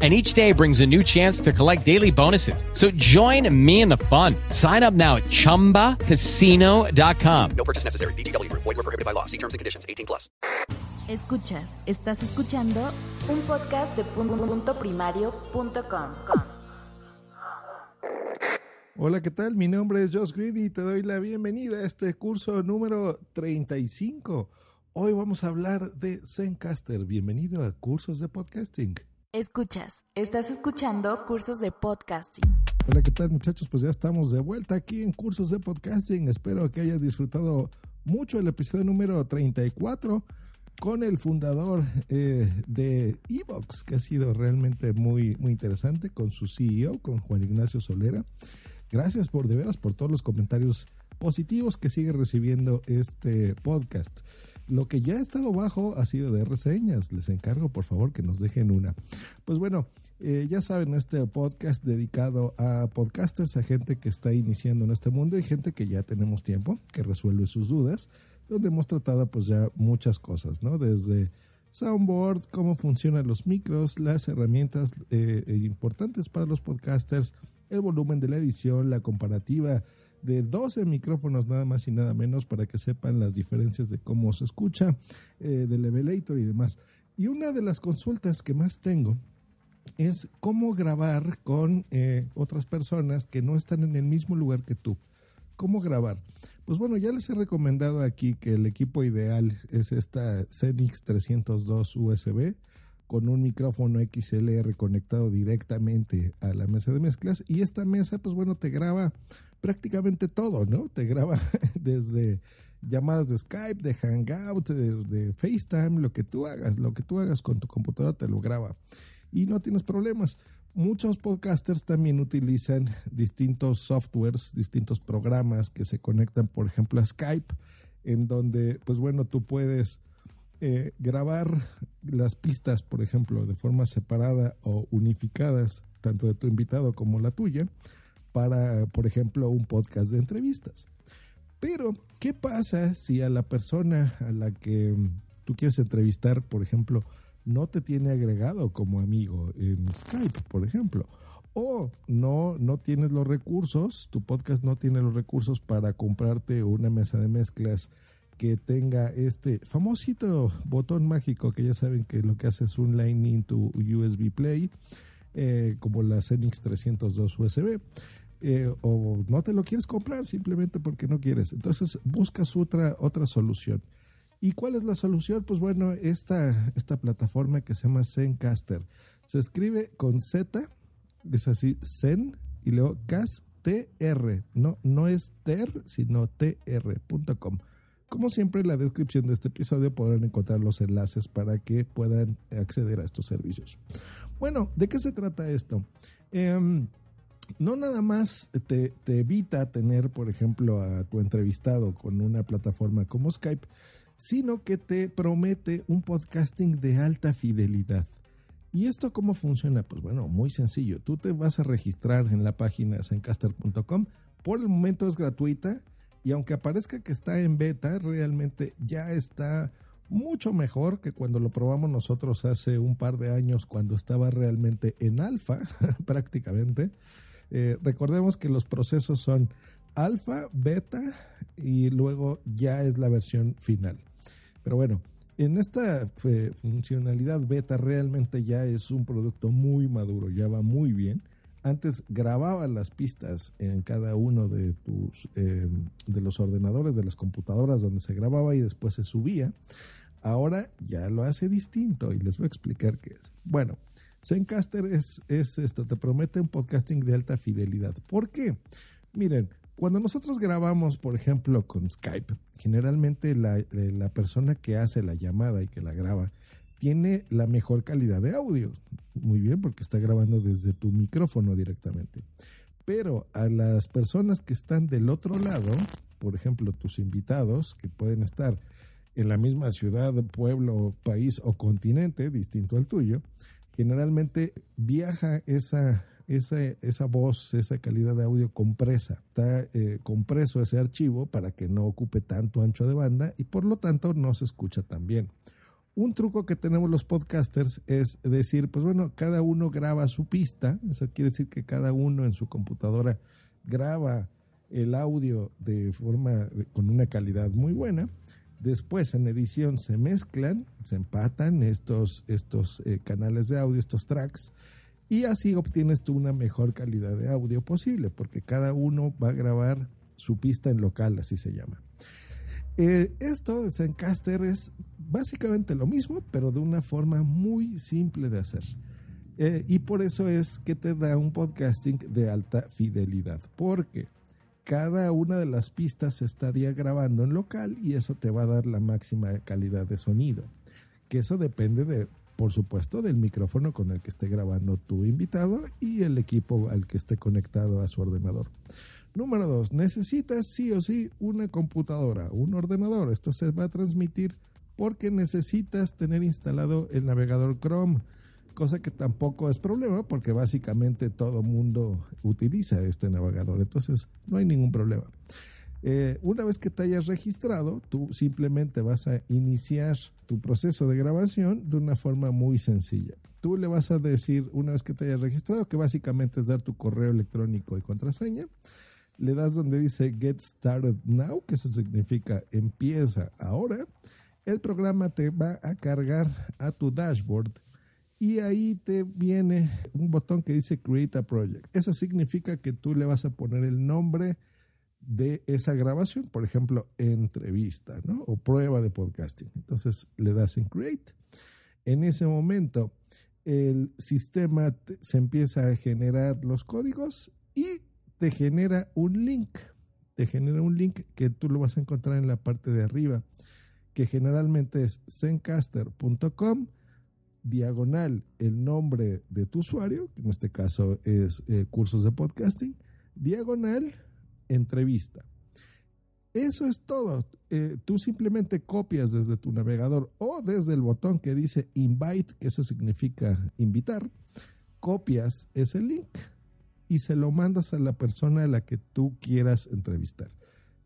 and each day brings a new chance to collect daily bonuses. So join me in the fun. Sign up now at ChumbaCasino.com. No purchase necessary. VGW Group. Void were prohibited by law. See terms and conditions. 18 plus. Escuchas, estás escuchando un podcast de punto primario.com. Hola, ¿qué tal? Mi nombre es Josh Green y te doy la bienvenida a este curso número 35. Hoy vamos a hablar de Zencaster. Bienvenido a Cursos de Podcasting. Escuchas, estás escuchando cursos de podcasting. Hola, ¿qué tal muchachos? Pues ya estamos de vuelta aquí en Cursos de Podcasting. Espero que hayas disfrutado mucho el episodio número 34 con el fundador eh, de Evox, que ha sido realmente muy, muy interesante, con su CEO, con Juan Ignacio Solera. Gracias por de veras por todos los comentarios positivos que sigue recibiendo este podcast. Lo que ya ha estado bajo ha sido de reseñas. Les encargo, por favor, que nos dejen una. Pues bueno, eh, ya saben, este podcast dedicado a podcasters, a gente que está iniciando en este mundo y gente que ya tenemos tiempo, que resuelve sus dudas, donde hemos tratado pues ya muchas cosas, ¿no? Desde soundboard, cómo funcionan los micros, las herramientas eh, importantes para los podcasters, el volumen de la edición, la comparativa de 12 micrófonos nada más y nada menos para que sepan las diferencias de cómo se escucha, eh, del levelator y demás. Y una de las consultas que más tengo es cómo grabar con eh, otras personas que no están en el mismo lugar que tú. ¿Cómo grabar? Pues bueno, ya les he recomendado aquí que el equipo ideal es esta Zenix 302 USB con un micrófono XLR conectado directamente a la mesa de mezclas y esta mesa pues bueno te graba prácticamente todo, ¿no? Te graba desde llamadas de Skype, de Hangout, de, FaceTime, lo que tú hagas, lo que tú hagas con tu computadora te lo graba y no tienes problemas. Muchos podcasters también utilizan distintos softwares, distintos programas que se conectan, por ejemplo, a Skype, en donde, pues bueno, tú puedes eh, grabar las pistas, por ejemplo, de forma separada o unificadas, tanto de tu invitado como la tuya, para, por ejemplo, un podcast de entrevistas. Pero, ¿qué pasa si a la persona a la que tú quieres entrevistar, por ejemplo, no te tiene agregado como amigo en Skype, por ejemplo? O no, no tienes los recursos, tu podcast no tiene los recursos para comprarte una mesa de mezclas que tenga este famosito botón mágico que ya saben que lo que hace es un Lightning to USB Play, eh, como la Zenix 302 USB. O no te lo quieres comprar simplemente porque no quieres. Entonces buscas otra, otra solución. ¿Y cuál es la solución? Pues bueno, esta, esta plataforma que se llama Zencaster. Se escribe con Z, es así, Zen, y luego CASTR. No, no es TER, sino TR.com. Como siempre, en la descripción de este episodio podrán encontrar los enlaces para que puedan acceder a estos servicios. Bueno, ¿de qué se trata esto? Eh, no nada más te, te, evita tener, por ejemplo, a tu entrevistado con una plataforma como Skype, sino que te promete un podcasting de alta fidelidad. ¿Y esto cómo funciona? Pues bueno, muy sencillo. Tú te vas a registrar en la página zencaster.com. Por el momento es gratuita y aunque aparezca que está en beta, realmente ya está mucho mejor que cuando lo probamos nosotros hace un par de años cuando estaba realmente en alfa prácticamente. Eh, recordemos que los procesos son alfa, beta y luego ya es la versión final. Pero bueno, en esta funcionalidad beta realmente ya es un producto muy maduro, ya va muy bien. Antes grababa las pistas en cada uno de tus eh, de los ordenadores, de las computadoras donde se grababa y después se subía. Ahora ya lo hace distinto y les voy a explicar qué es. Bueno, Zencaster es, es esto, te promete un podcasting de alta fidelidad. ¿Por qué? Miren, cuando nosotros grabamos, por ejemplo, con Skype, generalmente la, eh, la persona que hace la llamada y que la graba tiene la mejor calidad de audio. Muy bien, porque está grabando desde tu micrófono directamente. Pero a las personas que están del otro lado, por ejemplo, tus invitados, que pueden estar en la misma ciudad, pueblo, país o continente, distinto al tuyo, generalmente viaja esa, esa, esa voz, esa calidad de audio compresa. Está eh, compreso ese archivo para que no ocupe tanto ancho de banda y por lo tanto no se escucha tan bien. Un truco que tenemos los podcasters es decir, pues bueno, cada uno graba su pista, eso quiere decir que cada uno en su computadora graba el audio de forma con una calidad muy buena. Después en edición se mezclan, se empatan estos, estos eh, canales de audio, estos tracks, y así obtienes tú una mejor calidad de audio posible, porque cada uno va a grabar su pista en local, así se llama. Eh, esto de Zencaster es básicamente lo mismo, pero de una forma muy simple de hacer. Eh, y por eso es que te da un podcasting de alta fidelidad, porque cada una de las pistas se estaría grabando en local y eso te va a dar la máxima calidad de sonido. Que eso depende de, por supuesto, del micrófono con el que esté grabando tu invitado y el equipo al que esté conectado a su ordenador. Número dos, necesitas sí o sí una computadora, un ordenador. Esto se va a transmitir porque necesitas tener instalado el navegador Chrome, cosa que tampoco es problema porque básicamente todo mundo utiliza este navegador, entonces no hay ningún problema. Eh, una vez que te hayas registrado, tú simplemente vas a iniciar tu proceso de grabación de una forma muy sencilla. Tú le vas a decir, una vez que te hayas registrado, que básicamente es dar tu correo electrónico y contraseña. Le das donde dice Get Started Now, que eso significa empieza ahora el programa te va a cargar a tu dashboard y ahí te viene un botón que dice Create a Project. Eso significa que tú le vas a poner el nombre de esa grabación, por ejemplo, entrevista, ¿no? O prueba de podcasting. Entonces le das en Create. En ese momento el sistema se empieza a generar los códigos y te genera un link. Te genera un link que tú lo vas a encontrar en la parte de arriba que generalmente es zencaster.com diagonal el nombre de tu usuario, que en este caso es eh, cursos de podcasting, diagonal entrevista. Eso es todo. Eh, tú simplemente copias desde tu navegador o desde el botón que dice invite, que eso significa invitar, copias ese link y se lo mandas a la persona a la que tú quieras entrevistar.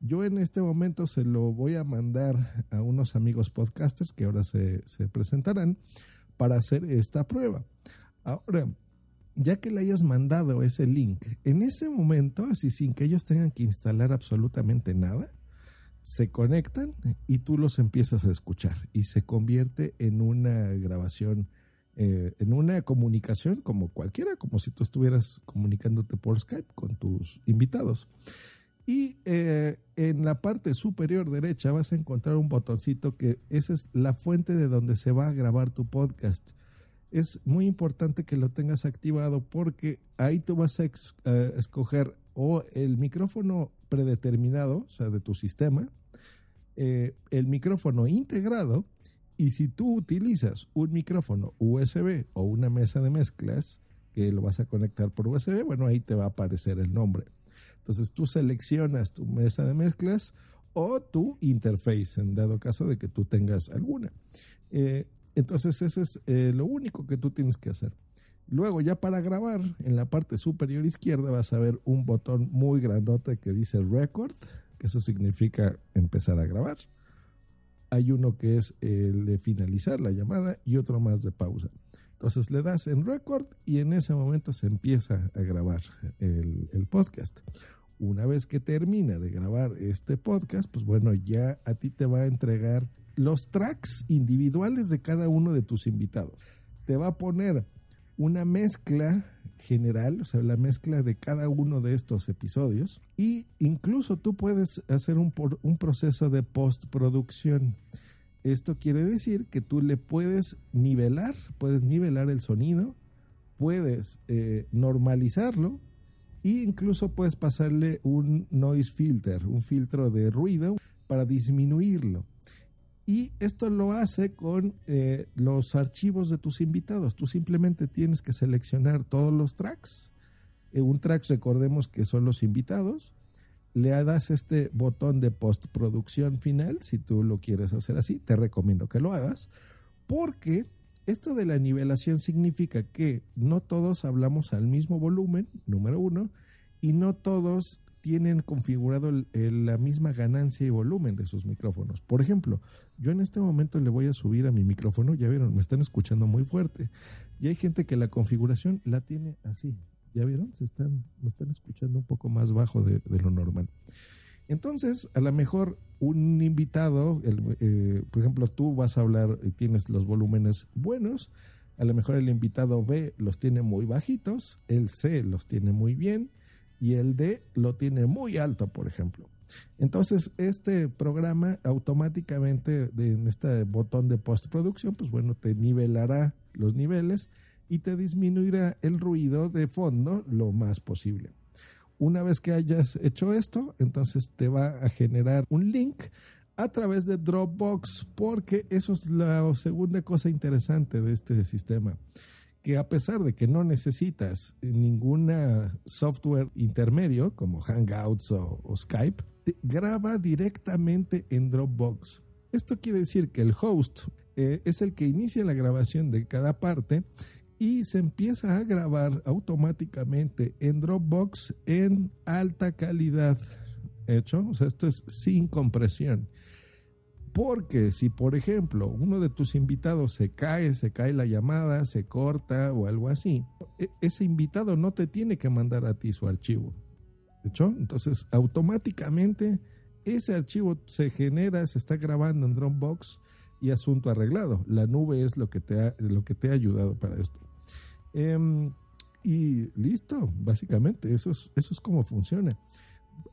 Yo en este momento se lo voy a mandar a unos amigos podcasters que ahora se, presentarán para hacer esta prueba. Ahora, ya que le hayas mandado ese link, en ese momento, así sin que ellos tengan que instalar absolutamente nada, se conectan y tú los empiezas a escuchar y se convierte en una grabación, eh, en una comunicación como cualquiera, como si tú estuvieras comunicándote por Skype con tus invitados. Y eh, en la parte superior derecha vas a encontrar un botoncito que esa es la fuente de donde se va a grabar tu podcast. Es muy importante que lo tengas activado porque ahí tú vas a eh, escoger o el micrófono predeterminado, o sea, de tu sistema, eh, el micrófono integrado, y si tú utilizas un micrófono USB o una mesa de mezclas, que lo vas a conectar por USB, bueno, ahí te va a aparecer el nombre. Entonces tú seleccionas tu mesa de mezclas o tu interface, en dado caso de que tú tengas alguna. Eh, entonces ese es eh, lo único que tú tienes que hacer. Luego ya para grabar, en la parte superior izquierda vas a ver un botón muy grandote que dice record, que eso significa empezar a grabar. Hay uno que es el de finalizar la llamada y otro más de pausa. Entonces le das en record y en ese momento se empieza a grabar el, podcast. Una vez que termina de grabar este podcast, pues bueno, ya a ti te va a entregar los tracks individuales de cada uno de tus invitados. Te va a poner una mezcla general, o sea, la mezcla de cada uno de estos episodios. Y incluso tú puedes hacer un, un proceso de postproducción. Esto quiere decir que tú le puedes nivelar, puedes nivelar el sonido, puedes eh, normalizarlo e incluso puedes pasarle un noise filter, un filtro de ruido para disminuirlo. Y esto lo hace con eh, los archivos de tus invitados. Tú simplemente tienes que seleccionar todos los tracks. Eh, un track, recordemos que son los invitados. Le das este botón de postproducción final, si tú lo quieres hacer así, te recomiendo que lo hagas, porque esto de la nivelación significa que no todos hablamos al mismo volumen, número uno, y no todos tienen configurado la misma ganancia y volumen de sus micrófonos. Por ejemplo, yo en este momento le voy a subir a mi micrófono, ya vieron, me están escuchando muy fuerte. Y hay gente que la configuración la tiene así. ¿Ya vieron? Se están, me están escuchando un poco más bajo de, lo normal. Entonces, a lo mejor un invitado, eh, por ejemplo, tú vas a hablar y tienes los volúmenes buenos, a lo mejor el invitado B los tiene muy bajitos, el C los tiene muy bien, y el D lo tiene muy alto, por ejemplo. Entonces, este programa automáticamente en este botón de postproducción, pues bueno, te nivelará los niveles y te disminuirá el ruido de fondo lo más posible. Una vez que hayas hecho esto, entonces te va a generar un link a través de Dropbox, porque eso es la segunda cosa interesante de este sistema que a pesar de que no necesitas ninguna software intermedio como Hangouts o, Skype, graba directamente en Dropbox. Esto quiere decir que el host eh, es el que inicia la grabación de cada parte y se empieza a grabar automáticamente en Dropbox en alta calidad. ¿Hecho? O sea, esto es sin compresión. Porque si, por ejemplo, uno de tus invitados se cae, se cae la llamada, se corta o algo así, e, ese invitado no te tiene que mandar a ti su archivo. ¿De hecho? Entonces, automáticamente ese archivo se genera, se está grabando en Dropbox y asunto arreglado. La nube es lo que te ha, lo que te ha ayudado para esto. Em, y listo, básicamente, eso es, eso es como funciona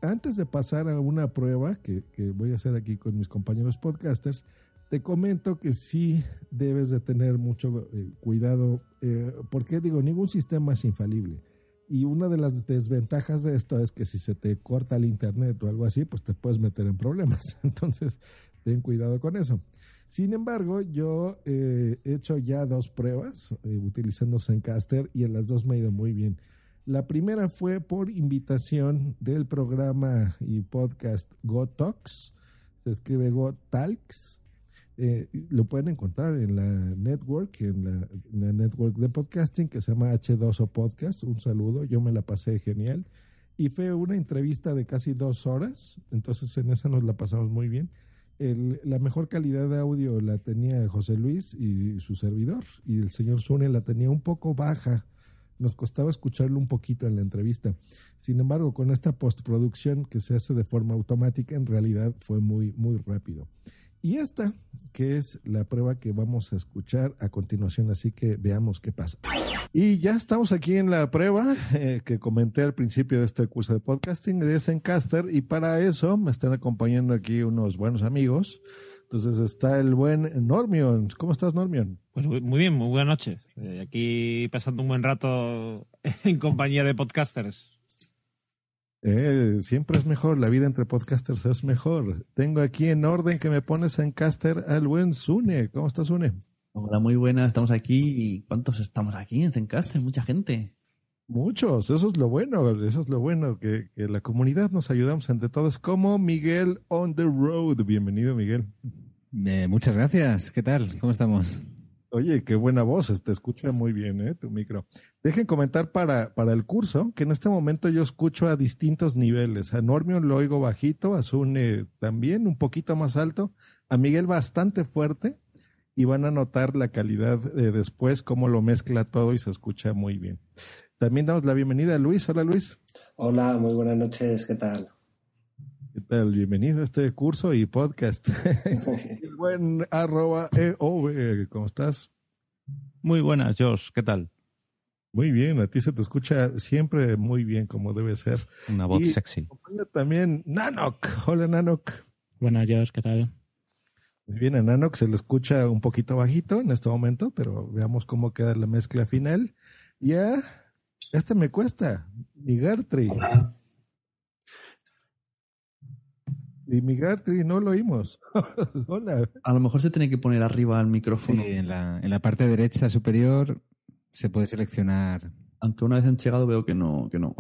antes de pasar a una prueba que, voy a hacer aquí con mis compañeros podcasters, te comento que sí debes de tener mucho eh, cuidado, eh, porque digo, ningún sistema es infalible. Y una de las desventajas de esto es que si se te corta el internet o algo así, pues te puedes meter en problemas. Entonces, ten cuidado con eso. Sin embargo, yo eh, he hecho ya dos pruebas utilizando Zencaster y en las dos me ha ido muy bien. La primera fue por invitación del programa y podcast GoTalks. Se escribe GoTalks. Eh, lo pueden encontrar en la network, en la, network de podcasting que se llama H2O Podcast. Un saludo, yo me la pasé genial. Y fue una entrevista de casi dos horas, entonces en esa nos la pasamos muy bien. la mejor calidad de audio la tenía José Luis y su servidor, y el señor Zune la tenía un poco baja nos costaba escucharlo un poquito en la entrevista. Sin embargo, con esta postproducción que se hace de forma automática, en realidad fue muy, muy rápido. Y esta, que es la prueba que vamos a escuchar a continuación, así que veamos qué pasa. Y ya estamos aquí en la prueba eh, que comenté al principio de este curso de podcasting de Zencaster y para eso me están acompañando aquí unos buenos amigos. Entonces está el buen Normion. ¿Cómo estás, Normion? Pues muy bien, muy buena noche. Eh, aquí pasando un buen rato en compañía de podcasters. Eh, siempre es mejor, la vida entre podcasters es mejor. Tengo aquí en orden que me pones en caster al buen Sune. ¿Cómo estás, Sune? Hola, muy buena, estamos aquí. ¿Cuántos estamos aquí en Zencaster? Mucha gente. Muchos, eso es lo bueno, eso es lo bueno, que, que, la comunidad nos ayudamos entre todos, como Miguel on the road. Bienvenido, Miguel. Eh, muchas gracias, ¿qué tal? ¿Cómo estamos? Oye, qué buena voz, te escucha muy bien, ¿eh? Tu micro. Dejen comentar para, para el curso que en este momento yo escucho a distintos niveles. A Normion lo oigo bajito, a Sune también un poquito más alto, a Miguel bastante fuerte y van a notar la calidad de después, cómo lo mezcla todo y se escucha muy bien. También damos la bienvenida a Luis. Hola Luis. Hola, muy buenas noches, ¿qué tal? ¿Qué tal? Bienvenido a este curso y podcast. El buen arroba EOV, ¿cómo estás? Muy buenas, Josh, ¿qué tal? Muy bien, a ti se te escucha siempre muy bien como debe ser. Una voz Y sexy. también Nanok. Hola Nanok. Buenas, Josh, ¿qué tal? Muy bien, a Nanok se le escucha un poquito bajito en este momento, pero veamos cómo queda la mezcla final. Ya, este me cuesta. Mi Gartry. Y mi Gartry no lo oímos. Hola. A lo mejor se tiene que poner arriba el micrófono. Sí, en la, en la parte derecha superior se puede seleccionar. Aunque una vez han llegado veo que no, que no.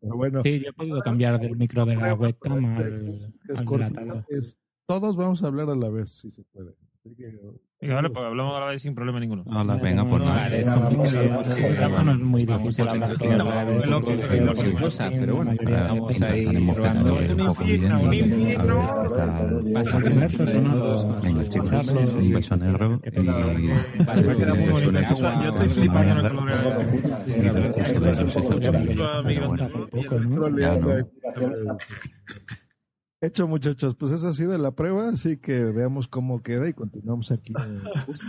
Pero bueno, Sí, yo he podido cambiar del micro de la webcam al, es al es- todos vamos a hablar a la vez, si se puede. Vale, pues hablamos a la vez sin problema ninguno. Hola, venga, pues nada. Vale, es Esto no muy difícil hablar un cosa, pero bueno, poco bien. Venga, chicos, beso negro y. Hecho, muchachos, pues eso ha sido la prueba, así que veamos cómo queda y continuamos aquí. curso.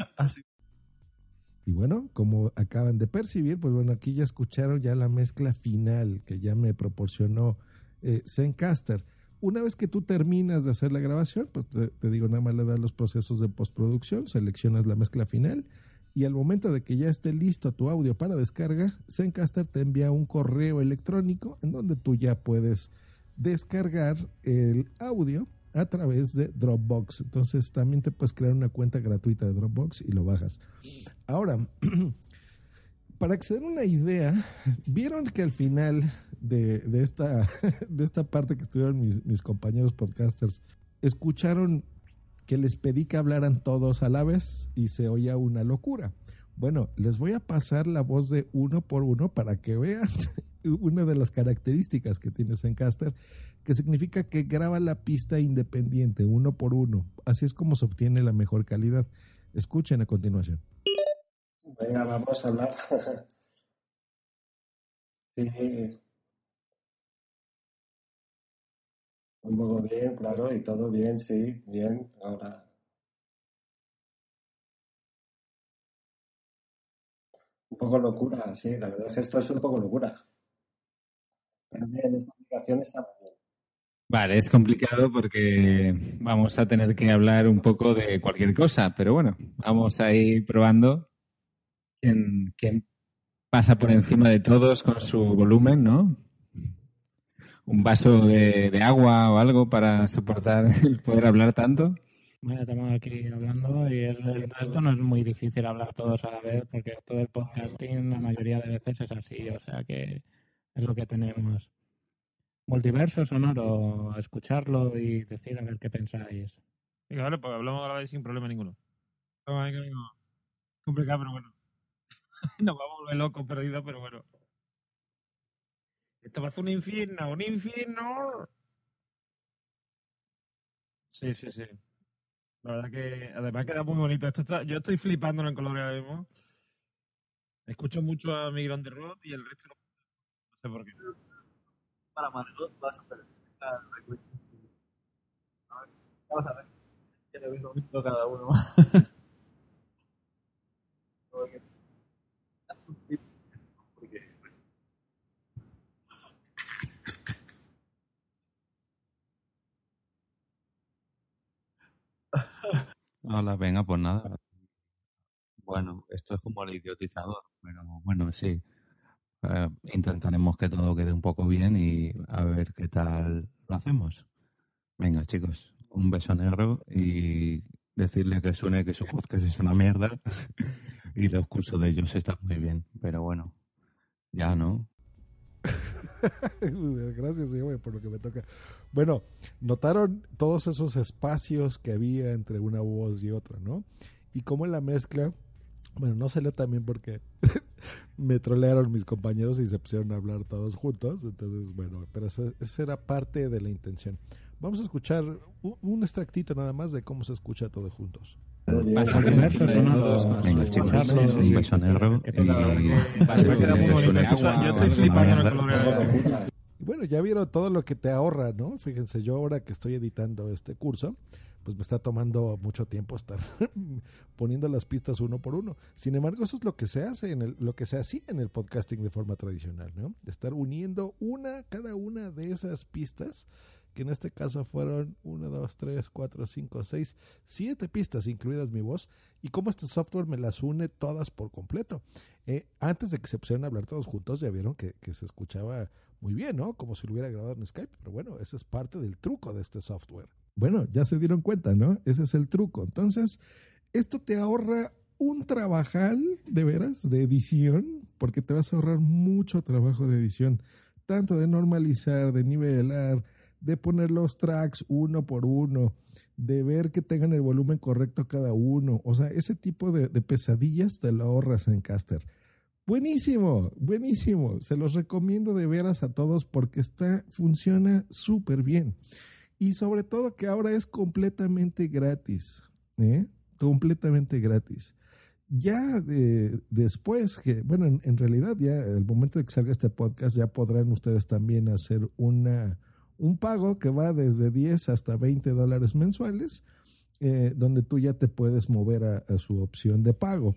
Y bueno, como acaban de percibir, pues bueno, aquí ya escucharon ya la mezcla final que ya me proporcionó eh, Zencaster. Una vez que tú terminas de hacer la grabación, pues te, te digo, nada más le das los procesos de postproducción, seleccionas la mezcla final y al momento de que ya esté listo tu audio para descarga, Zencaster te envía un correo electrónico en donde tú ya puedes descargar el audio a través de Dropbox. Entonces también te puedes crear una cuenta gratuita de Dropbox y lo bajas. Ahora, para acceder a una idea, vieron que al final de, de esta, de esta parte que estuvieron mis, mis compañeros podcasters, escucharon que les pedí que hablaran todos a la vez y se oía una locura. Bueno, les voy a pasar la voz de uno por uno para que vean una de las características que tiene Zencaster, que significa que graba la pista independiente, uno por uno. Así es como se obtiene la mejor calidad. Escuchen a continuación. Venga, vamos a hablar. sí. Un poco bien, claro, y todo bien, sí, bien. Ahora. Un poco locura, sí, la verdad es que esto es un poco locura. Pero bien, esta aplicación está muy bien. Vale, es complicado porque vamos a tener que hablar un poco de cualquier cosa, pero bueno, vamos a ir probando quién, quién pasa por encima de todos con su volumen, ¿no? Un vaso de, de agua o algo para soportar el poder hablar tanto. Bueno, estamos aquí hablando y es- esto no es muy difícil hablar todos a la vez porque todo el podcasting la mayoría de veces es así, o sea que es lo que tenemos. Multiverso sonoro, escucharlo y decir a ver qué pensáis. Venga, vale, pues hablamos a la vez sin problema ninguno. Ver que no- Complicado, pero bueno. Nos vamos a volver locos perdidos, pero bueno. Esto va a ser un infierno, un infierno. Sí, sí, sí. La verdad que además queda muy bonito. Esto está, yo estoy flipando en color ahora mismo. Escucho mucho a Miguel de Rod y el resto no, no sé por qué. Para Margot vas a tener Vamos a ver. Ya lo he visto visto cada uno. Porque- Hola, venga, pues nada. Bueno, esto es como el idiotizador, pero bueno, sí. Eh, intentaremos que todo quede un poco bien y a ver qué tal lo hacemos. Venga, chicos, un beso negro y decirle que suene que su podcast es una mierda y los cursos de ellos están muy bien, pero bueno, ya no. Gracias, por lo que me toca. Bueno, notaron todos esos espacios que había entre una voz y otra, ¿no? Y cómo en la mezcla, bueno, no salió también porque me trolearon mis compañeros y se pusieron a hablar todos juntos. Entonces, bueno, pero esa, esa era parte de la intención. Vamos a escuchar un, un extractito nada más de cómo se escucha todo juntos. Y bueno, ya vieron todo lo que te ahorra, ¿no? Fíjense, yo ahora que estoy editando este curso, pues me está tomando mucho tiempo estar poniendo las pistas uno por uno. Sin embargo, eso es lo que se hace en el, lo que se hacía en el podcasting de forma tradicional, ¿no? De estar uniendo una, cada una de esas pistas, que en este caso fueron una, dos, tres, cuatro, cinco, seis, siete pistas, incluidas mi voz, y cómo este software me las une todas por completo. Eh, antes de que se pusieran a hablar todos juntos, ya vieron que, que se escuchaba muy bien, ¿no? Como si lo hubiera grabado en Skype, pero bueno, ese es parte del truco de este software. Bueno, ya se dieron cuenta, ¿no? Ese es el truco. Entonces, esto te ahorra un trabajal, de veras, de edición, porque te vas a ahorrar mucho trabajo de edición, tanto de normalizar, de nivelar, de poner los tracks uno por uno, de ver que tengan el volumen correcto cada uno. O sea, ese tipo de, de pesadillas te lo ahorras en Caster. Buenísimo, buenísimo. Se los recomiendo de veras a todos porque está, funciona súper bien. Y sobre todo que ahora es completamente gratis. ¿eh? Completamente gratis. Ya de, después, que, bueno, en, realidad ya el momento de que salga este podcast ya podrán ustedes también hacer una, un pago que va desde 10 hasta 20 dólares mensuales, eh, donde tú ya te puedes mover a, a su opción de pago.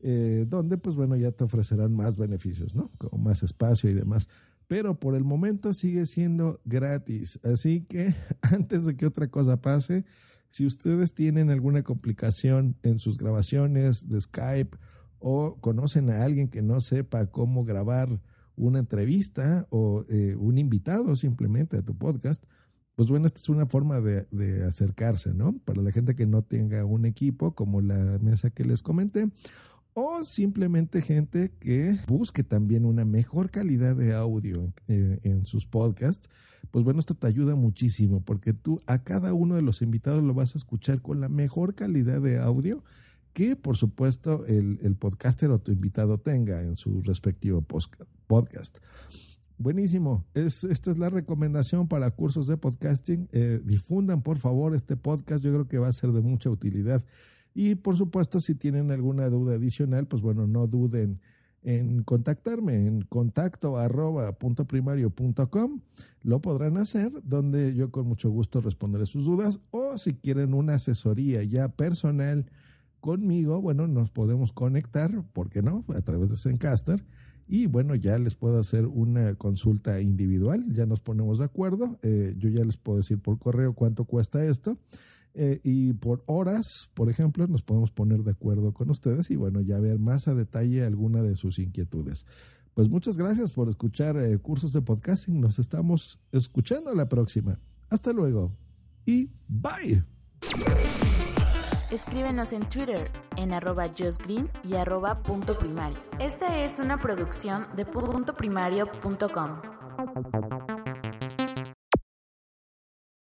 Eh, donde pues bueno ya te ofrecerán más beneficios, ¿no? Como más espacio y demás. Pero por el momento sigue siendo gratis. Así que antes de que otra cosa pase, si ustedes tienen alguna complicación en sus grabaciones de Skype o conocen a alguien que no sepa cómo grabar una entrevista o eh, un invitado simplemente a tu podcast, pues bueno, esta es una forma de, de, acercarse, ¿no? Para la gente que no tenga un equipo como la mesa que les comenté, o simplemente gente que busque también una mejor calidad de audio en, en, sus podcasts, pues bueno, esto te ayuda muchísimo porque tú a cada uno de los invitados lo vas a escuchar con la mejor calidad de audio que por supuesto el, el podcaster o tu invitado tenga en su respectivo podcast. Buenísimo. Es, esta es la recomendación para cursos de podcasting. Eh, difundan por favor este podcast. Yo creo que va a ser de mucha utilidad. Y por supuesto, si tienen alguna duda adicional, pues bueno, no duden en contactarme en contacto arroba punto primario punto com. Lo podrán hacer, donde yo con mucho gusto responderé sus dudas. O si quieren una asesoría ya personal conmigo, bueno, nos podemos conectar, ¿por qué no? A través de Zencaster. Y bueno, ya les puedo hacer una consulta individual, ya nos ponemos de acuerdo. Eh, yo ya les puedo decir por correo cuánto cuesta esto. Eh, y por horas, por ejemplo, nos podemos poner de acuerdo con ustedes y bueno, ya ver más a detalle alguna de sus inquietudes. Pues muchas gracias por escuchar eh, cursos de podcasting. Nos estamos escuchando la próxima. Hasta luego y bye. Escríbenos en Twitter en arroba justgreen y arroba punto primario. Esta es una producción de puntoprimario.com.